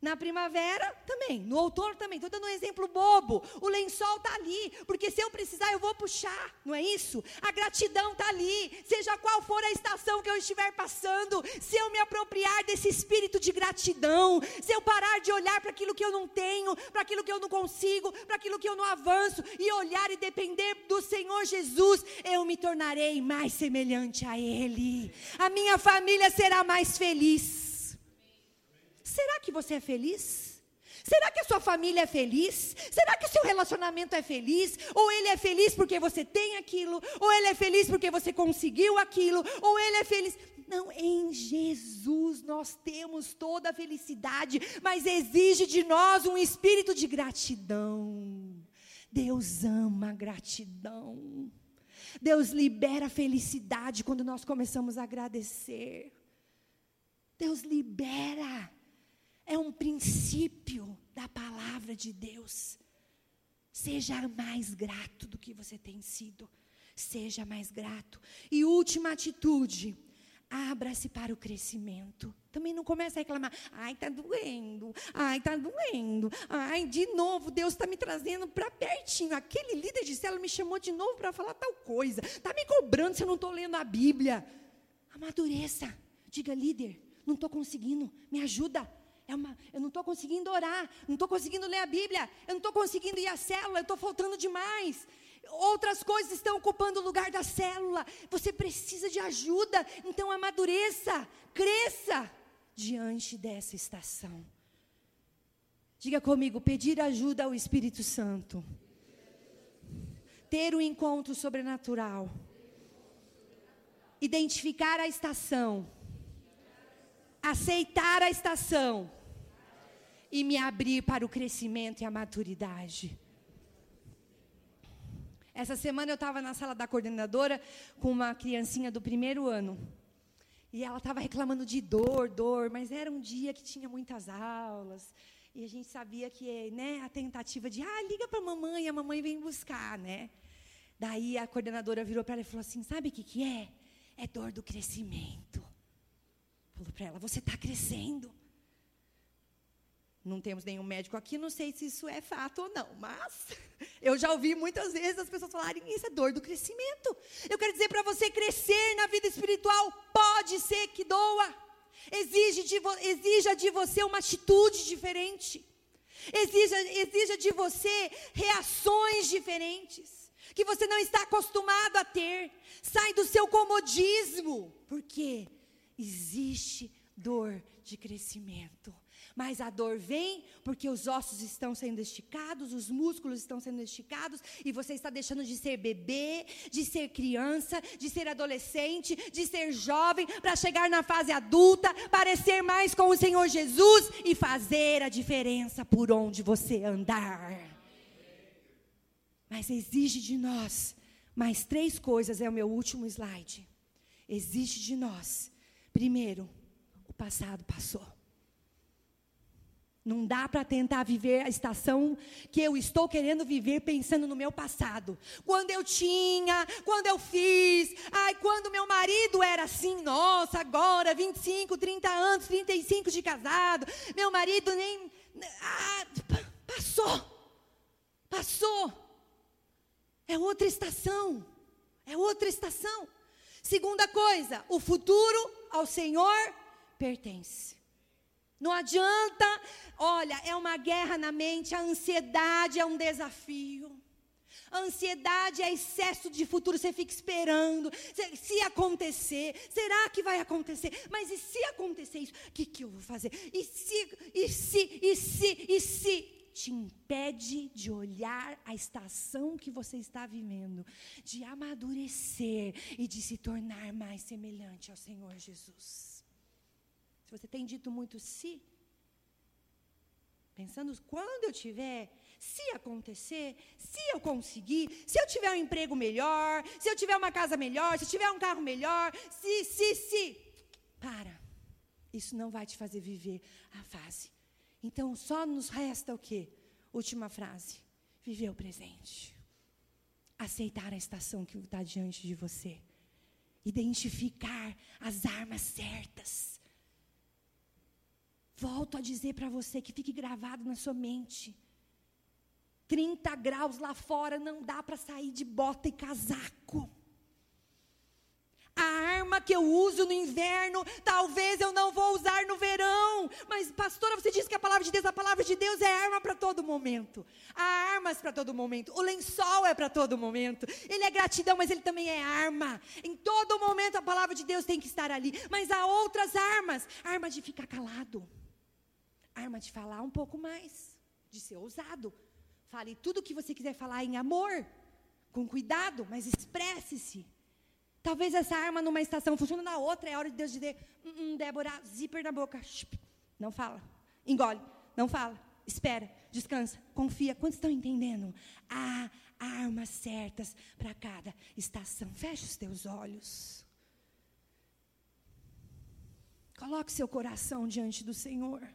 Na primavera também, no outono também. Estou dando um exemplo bobo. O lençol está ali, porque se eu precisar, eu vou puxar, não é isso? A gratidão está ali, seja qual for a estação que eu estiver passando, se eu me apropriar desse espírito de gratidão, se eu parar de olhar para aquilo que eu não tenho, para aquilo que eu não consigo, para aquilo que eu não avanço, e olhar e depender do Senhor Jesus, eu me tornarei mais semelhante a Ele. A minha família será mais feliz. Será que você é feliz? Será que a sua família é feliz? Será que o seu relacionamento é feliz? Ou ele é feliz porque você tem aquilo? Ou ele é feliz porque você conseguiu aquilo? Ou ele é feliz. Não, em Jesus nós temos toda a felicidade, mas exige de nós um espírito de gratidão. Deus ama a gratidão. Deus libera felicidade quando nós começamos a agradecer. Deus libera é um princípio da palavra de Deus. Seja mais grato do que você tem sido. Seja mais grato. E última atitude, abra-se para o crescimento. Também não comece a reclamar. Ai, está doendo. Ai, está doendo. Ai, de novo, Deus está me trazendo para pertinho. Aquele líder de célula me chamou de novo para falar tal coisa. Está me cobrando se eu não estou lendo a Bíblia. Amadureça. Diga, líder, não estou conseguindo. Me ajuda. É uma, eu não estou conseguindo orar, não estou conseguindo ler a Bíblia, eu não estou conseguindo ir à célula, eu estou faltando demais. Outras coisas estão ocupando o lugar da célula. Você precisa de ajuda, então amadureça, cresça diante dessa estação. Diga comigo, pedir ajuda ao Espírito Santo. Ter um encontro sobrenatural. Identificar a estação. Aceitar a estação e me abrir para o crescimento e a maturidade. Essa semana eu estava na sala da coordenadora com uma criancinha do primeiro ano. E ela estava reclamando de dor, dor, mas era um dia que tinha muitas aulas. E a gente sabia que né, a tentativa de, ah, liga para a mamãe, a mamãe vem buscar, né? Daí a coordenadora virou para ela e falou assim: sabe o que, que é? É dor do crescimento. Falou para ela: você está crescendo. Não temos nenhum médico aqui, não sei se isso é fato ou não, mas eu já ouvi muitas vezes as pessoas falarem isso é dor do crescimento. Eu quero dizer para você crescer na vida espiritual pode ser que doa. Exige de exija de você uma atitude diferente. Exija, exija de você reações diferentes que você não está acostumado a ter. Sai do seu comodismo, porque existe dor de crescimento Mas a dor vem porque os ossos estão sendo esticados, os músculos estão sendo esticados, e você está deixando de ser bebê, de ser criança, de ser adolescente, de ser jovem, para chegar na fase adulta, parecer mais com o Senhor Jesus e fazer a diferença por onde você andar. Mas exige de nós mais três coisas, é o meu último slide. Exige de nós, primeiro, o passado passou. Não dá para tentar viver a estação que eu estou querendo viver pensando no meu passado. Quando eu tinha, quando eu fiz, ai, quando meu marido era assim, nossa, agora 25, 30 anos, 35 de casado, meu marido nem ah, passou. Passou. É outra estação. É outra estação. Segunda coisa, o futuro ao Senhor pertence. Não adianta, olha, é uma guerra na mente, a ansiedade é um desafio. A ansiedade é excesso de futuro, você fica esperando. Se, acontecer, será que vai acontecer? Mas e se acontecer isso? O que, que eu vou fazer? E se, e se, e se, e se? Te impede de olhar a estação que você está vivendo, de amadurecer e de se tornar mais semelhante ao Senhor Jesus. Se você tem dito muito se, pensando quando eu tiver, se acontecer, se eu conseguir, se eu tiver um emprego melhor, se eu tiver uma casa melhor, se eu tiver um carro melhor, se, se, se. Para. Isso não vai te fazer viver a fase. Então só nos resta o quê? Última frase. Viver o presente. Aceitar a estação que está diante de você. Identificar as armas certas Volto a dizer para você que fique gravado na sua mente. 30 graus lá fora não dá para sair de bota e casaco. A arma que eu uso no inverno, talvez eu não vou usar no verão. Mas, pastora, você disse que a palavra de Deus, a palavra de Deus é arma para todo momento. Há armas para todo momento. O lençol é para todo momento. Ele é gratidão, mas ele também é arma. Em todo momento a palavra de Deus tem que estar ali. Mas há outras armas. A arma de ficar calado arma de falar um pouco mais, de ser ousado. Fale tudo o que você quiser falar em amor, com cuidado, mas expresse-se. Talvez essa arma numa estação funcione na outra, é hora de Deus dizer: hum, hum, Débora, zíper na boca. Não fala. Engole. Não fala. Espera. Descansa. Confia. Quantos estão entendendo? Há armas certas para cada estação. Feche os teus olhos. Coloque seu coração diante do Senhor.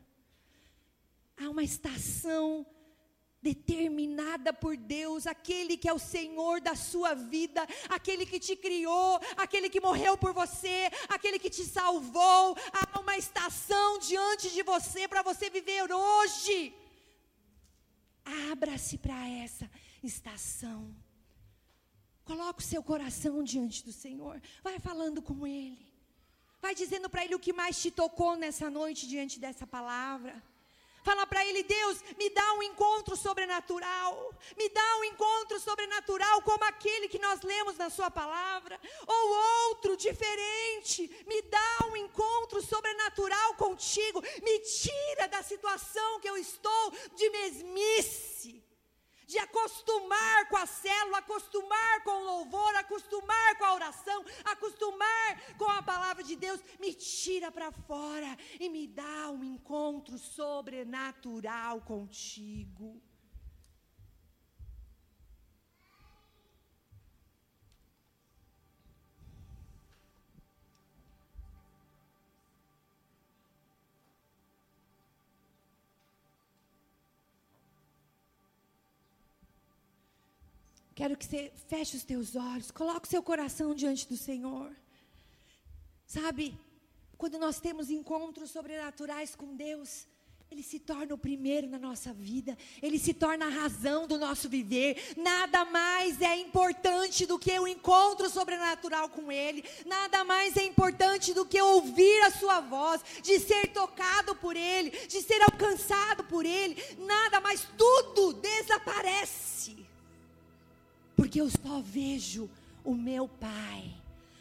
Há uma estação determinada por Deus, aquele que é o Senhor da sua vida, aquele que te criou, aquele que morreu por você, aquele que te salvou. Há uma estação diante de você para você viver hoje. Abra-se para essa estação. Coloque o seu coração diante do Senhor. Vai falando com Ele. Vai dizendo para Ele o que mais te tocou nessa noite diante dessa palavra. Fala para ele, Deus, me dá um encontro sobrenatural. Me dá um encontro sobrenatural como aquele que nós lemos na sua palavra, ou outro diferente. Me dá um encontro sobrenatural contigo. Me tira da situação que eu estou de mesmice de acostumar com a célula, acostumar com o louvor, acostumar com a oração, acostumar com a palavra de Deus, me tira para fora e me dá um encontro sobrenatural contigo. Quero que você feche os teus olhos, coloque o seu coração diante do Senhor. Sabe, quando nós temos encontros sobrenaturais com Deus, ele se torna o primeiro na nossa vida, ele se torna a razão do nosso viver. Nada mais é importante do que o encontro sobrenatural com Ele, nada mais é importante do que ouvir a Sua voz, de ser tocado por Ele, de ser alcançado por Ele. Nada mais, tudo desaparece porque eu só vejo o meu Pai.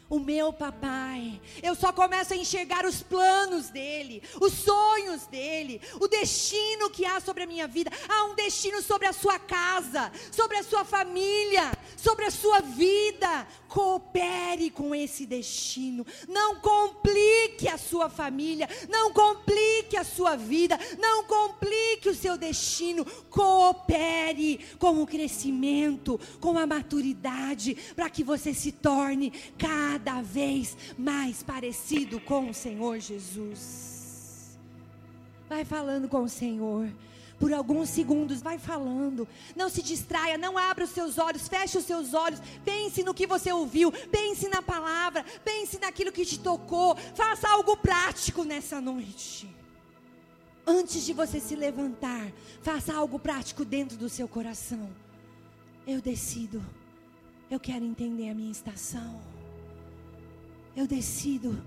o meu papai. Eu só começo a enxergar os planos dele, os sonhos dele, o destino que há sobre a minha vida. Há um destino sobre a sua casa, sobre a sua família, sobre a sua vida. Coopere com esse destino. Não complique a sua família, não complique a sua vida, não complique o seu destino. Coopere com o crescimento, com a maturidade, para que você se torne cada vez mais parecido com o Senhor Jesus. Vai falando com o Senhor por alguns segundos, vai falando. Não se distraia, não abra os seus olhos, feche os seus olhos. Pense no que você ouviu, pense na palavra, pense naquilo que te tocou. Faça algo prático nessa noite. Antes de você se levantar, faça algo prático dentro do seu coração. Eu decido. Eu quero entender a minha estação. Eu decido.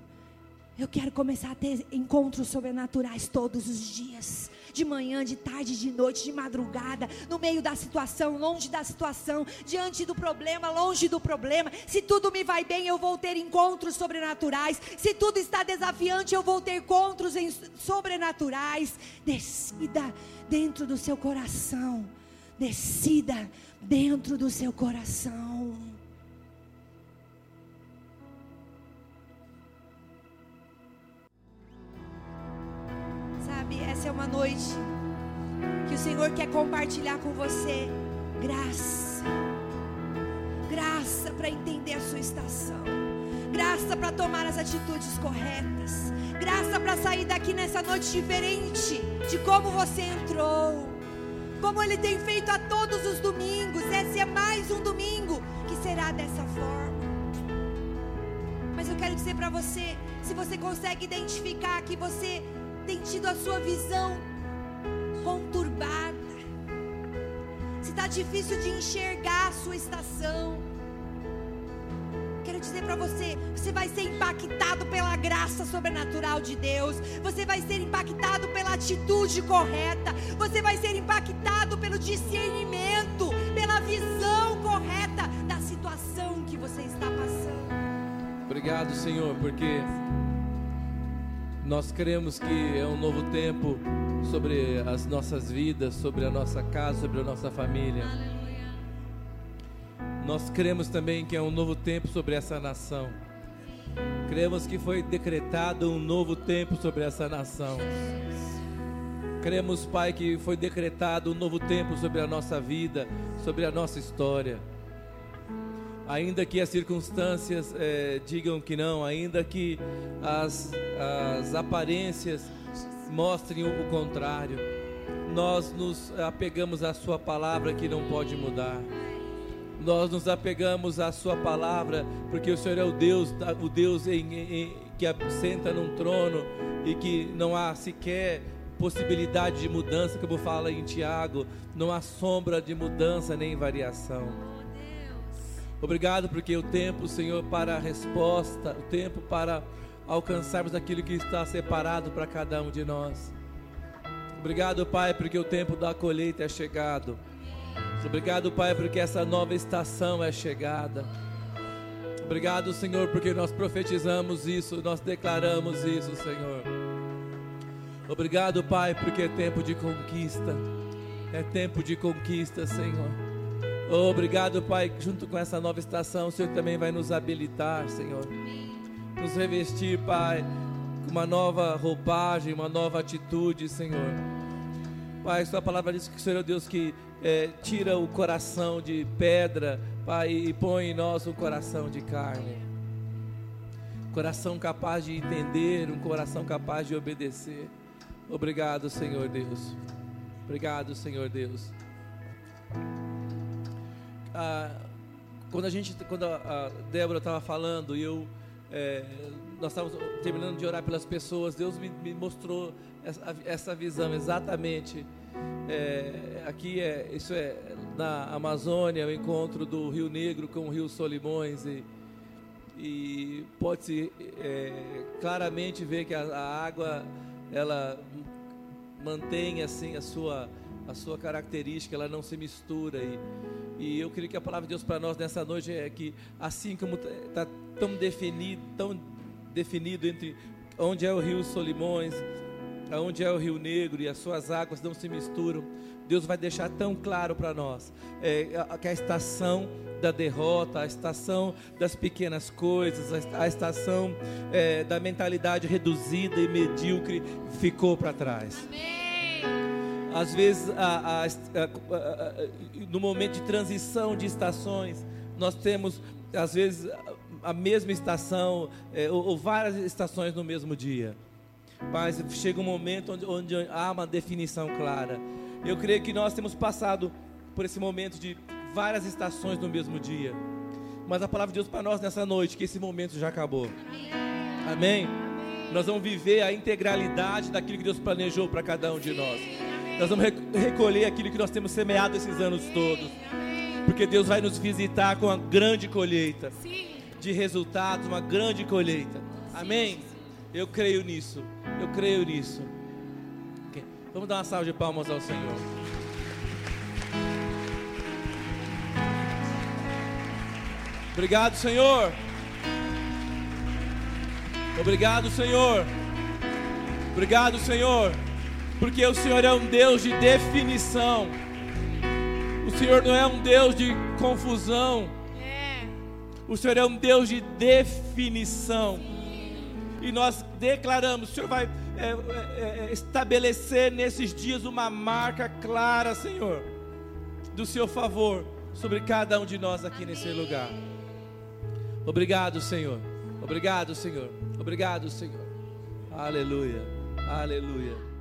Eu quero começar a ter encontros sobrenaturais todos os dias de manhã, de tarde, de noite, de madrugada, no meio da situação, longe da situação, diante do problema, longe do problema. Se tudo me vai bem, eu vou ter encontros sobrenaturais. Se tudo está desafiante, eu vou ter encontros sobrenaturais. Decida dentro do seu coração. Decida dentro do seu coração. Sabe, essa é uma noite que o Senhor quer compartilhar com você graça. Graça para entender a sua estação. Graça para tomar as atitudes corretas. Graça para sair daqui nessa noite diferente de como você entrou. Como Ele tem feito a todos os domingos. Esse é mais um domingo que será dessa forma. Mas eu quero dizer para você: se você consegue identificar que você tem tido a sua visão conturbada, se está difícil de enxergar a sua estação, quero dizer para você: você vai ser impactado pela graça sobrenatural de Deus, você vai ser impactado pela atitude correta, você vai ser impactado pelo discernimento, pela visão correta da situação que você está passando. Obrigado, Senhor, porque nós cremos que é um novo tempo sobre as nossas vidas, sobre a nossa casa, sobre a nossa família. Nós cremos também que é um novo tempo sobre essa nação. Cremos que foi decretado um novo tempo sobre essa nação. Cremos, Pai, que foi decretado um novo tempo sobre a nossa vida, sobre a nossa história ainda que as circunstâncias é, digam que não, ainda que as, as aparências mostrem o, contrário, nós nos apegamos à Sua palavra que não pode mudar. Nós nos apegamos à Sua palavra, porque o Senhor é o Deus, o Deus em, em, que senta num trono e que não há sequer possibilidade de mudança, como fala em Tiago, não há sombra de mudança nem variação. Obrigado porque o tempo, Senhor, para a resposta, o tempo para alcançarmos aquilo que está separado para cada um de nós. Obrigado, Pai, porque o tempo da colheita é chegado. Obrigado, Pai, porque essa nova estação é chegada. Obrigado, Senhor, porque nós profetizamos isso, nós declaramos isso, Senhor. Obrigado, Pai, porque é tempo de conquista. É tempo de conquista, Senhor. Obrigado, Pai, junto com essa nova estação, o Senhor também vai nos habilitar, Senhor. Nos revestir, Pai, com uma nova roupagem, uma nova atitude, Senhor. Pai, Sua palavra diz que o Senhor é Deus que é, tira o coração de pedra, Pai, e põe em nós um coração de carne. Coração capaz de entender, um coração capaz de obedecer. Obrigado, Senhor Deus. Obrigado, Senhor Deus ah, quando a gente, quando a, a Débora estava falando e eu, é, nós estávamos terminando de orar pelas pessoas, Deus me, me mostrou essa, essa, visão exatamente. É, aqui é, isso é na Amazônia, o encontro do Rio Negro com o Rio Solimões e, e pode-se é, claramente ver que a, a água ela mantém assim a sua a sua característica, ela não se mistura. E, e eu creio que a palavra de Deus para nós nessa noite é que, assim como está tão definido, tão definido entre onde é o rio Solimões, onde é o rio Negro e as suas águas não se misturam, Deus vai deixar tão claro para nós é, que a estação da derrota, a estação das pequenas coisas, a estação é, da mentalidade reduzida e medíocre ficou para trás. Amém. Às vezes, a, a, a, no momento de transição de estações, nós temos, às vezes, a mesma estação é, ou, ou, várias estações no mesmo dia. Mas chega um momento onde, onde há uma definição clara. Eu creio que nós temos passado por esse momento de várias estações no mesmo dia. Mas a palavra de Deus para nós nessa noite, que esse momento já acabou. Amém? Amém? Nós vamos viver a integralidade daquilo que Deus planejou para cada um de nós. Nós vamos recolher aquilo que nós temos semeado esses anos todos. Porque Deus vai nos visitar com uma grande colheita de resultados, uma grande colheita. Amém? Eu creio nisso. Eu creio nisso. Vamos dar uma salva de palmas ao Senhor. Obrigado, Senhor. Obrigado, Senhor. Obrigado, Senhor porque o Senhor é um Deus de definição. O Senhor não é um Deus de confusão. É. O Senhor é um Deus de definição. E nós declaramos: o Senhor vai é, é, é, estabelecer nesses dias uma marca clara, Senhor, do seu favor sobre cada um de nós aqui Amém. nesse lugar. Obrigado, Senhor. Obrigado, Senhor. Obrigado, Senhor. Aleluia. Aleluia.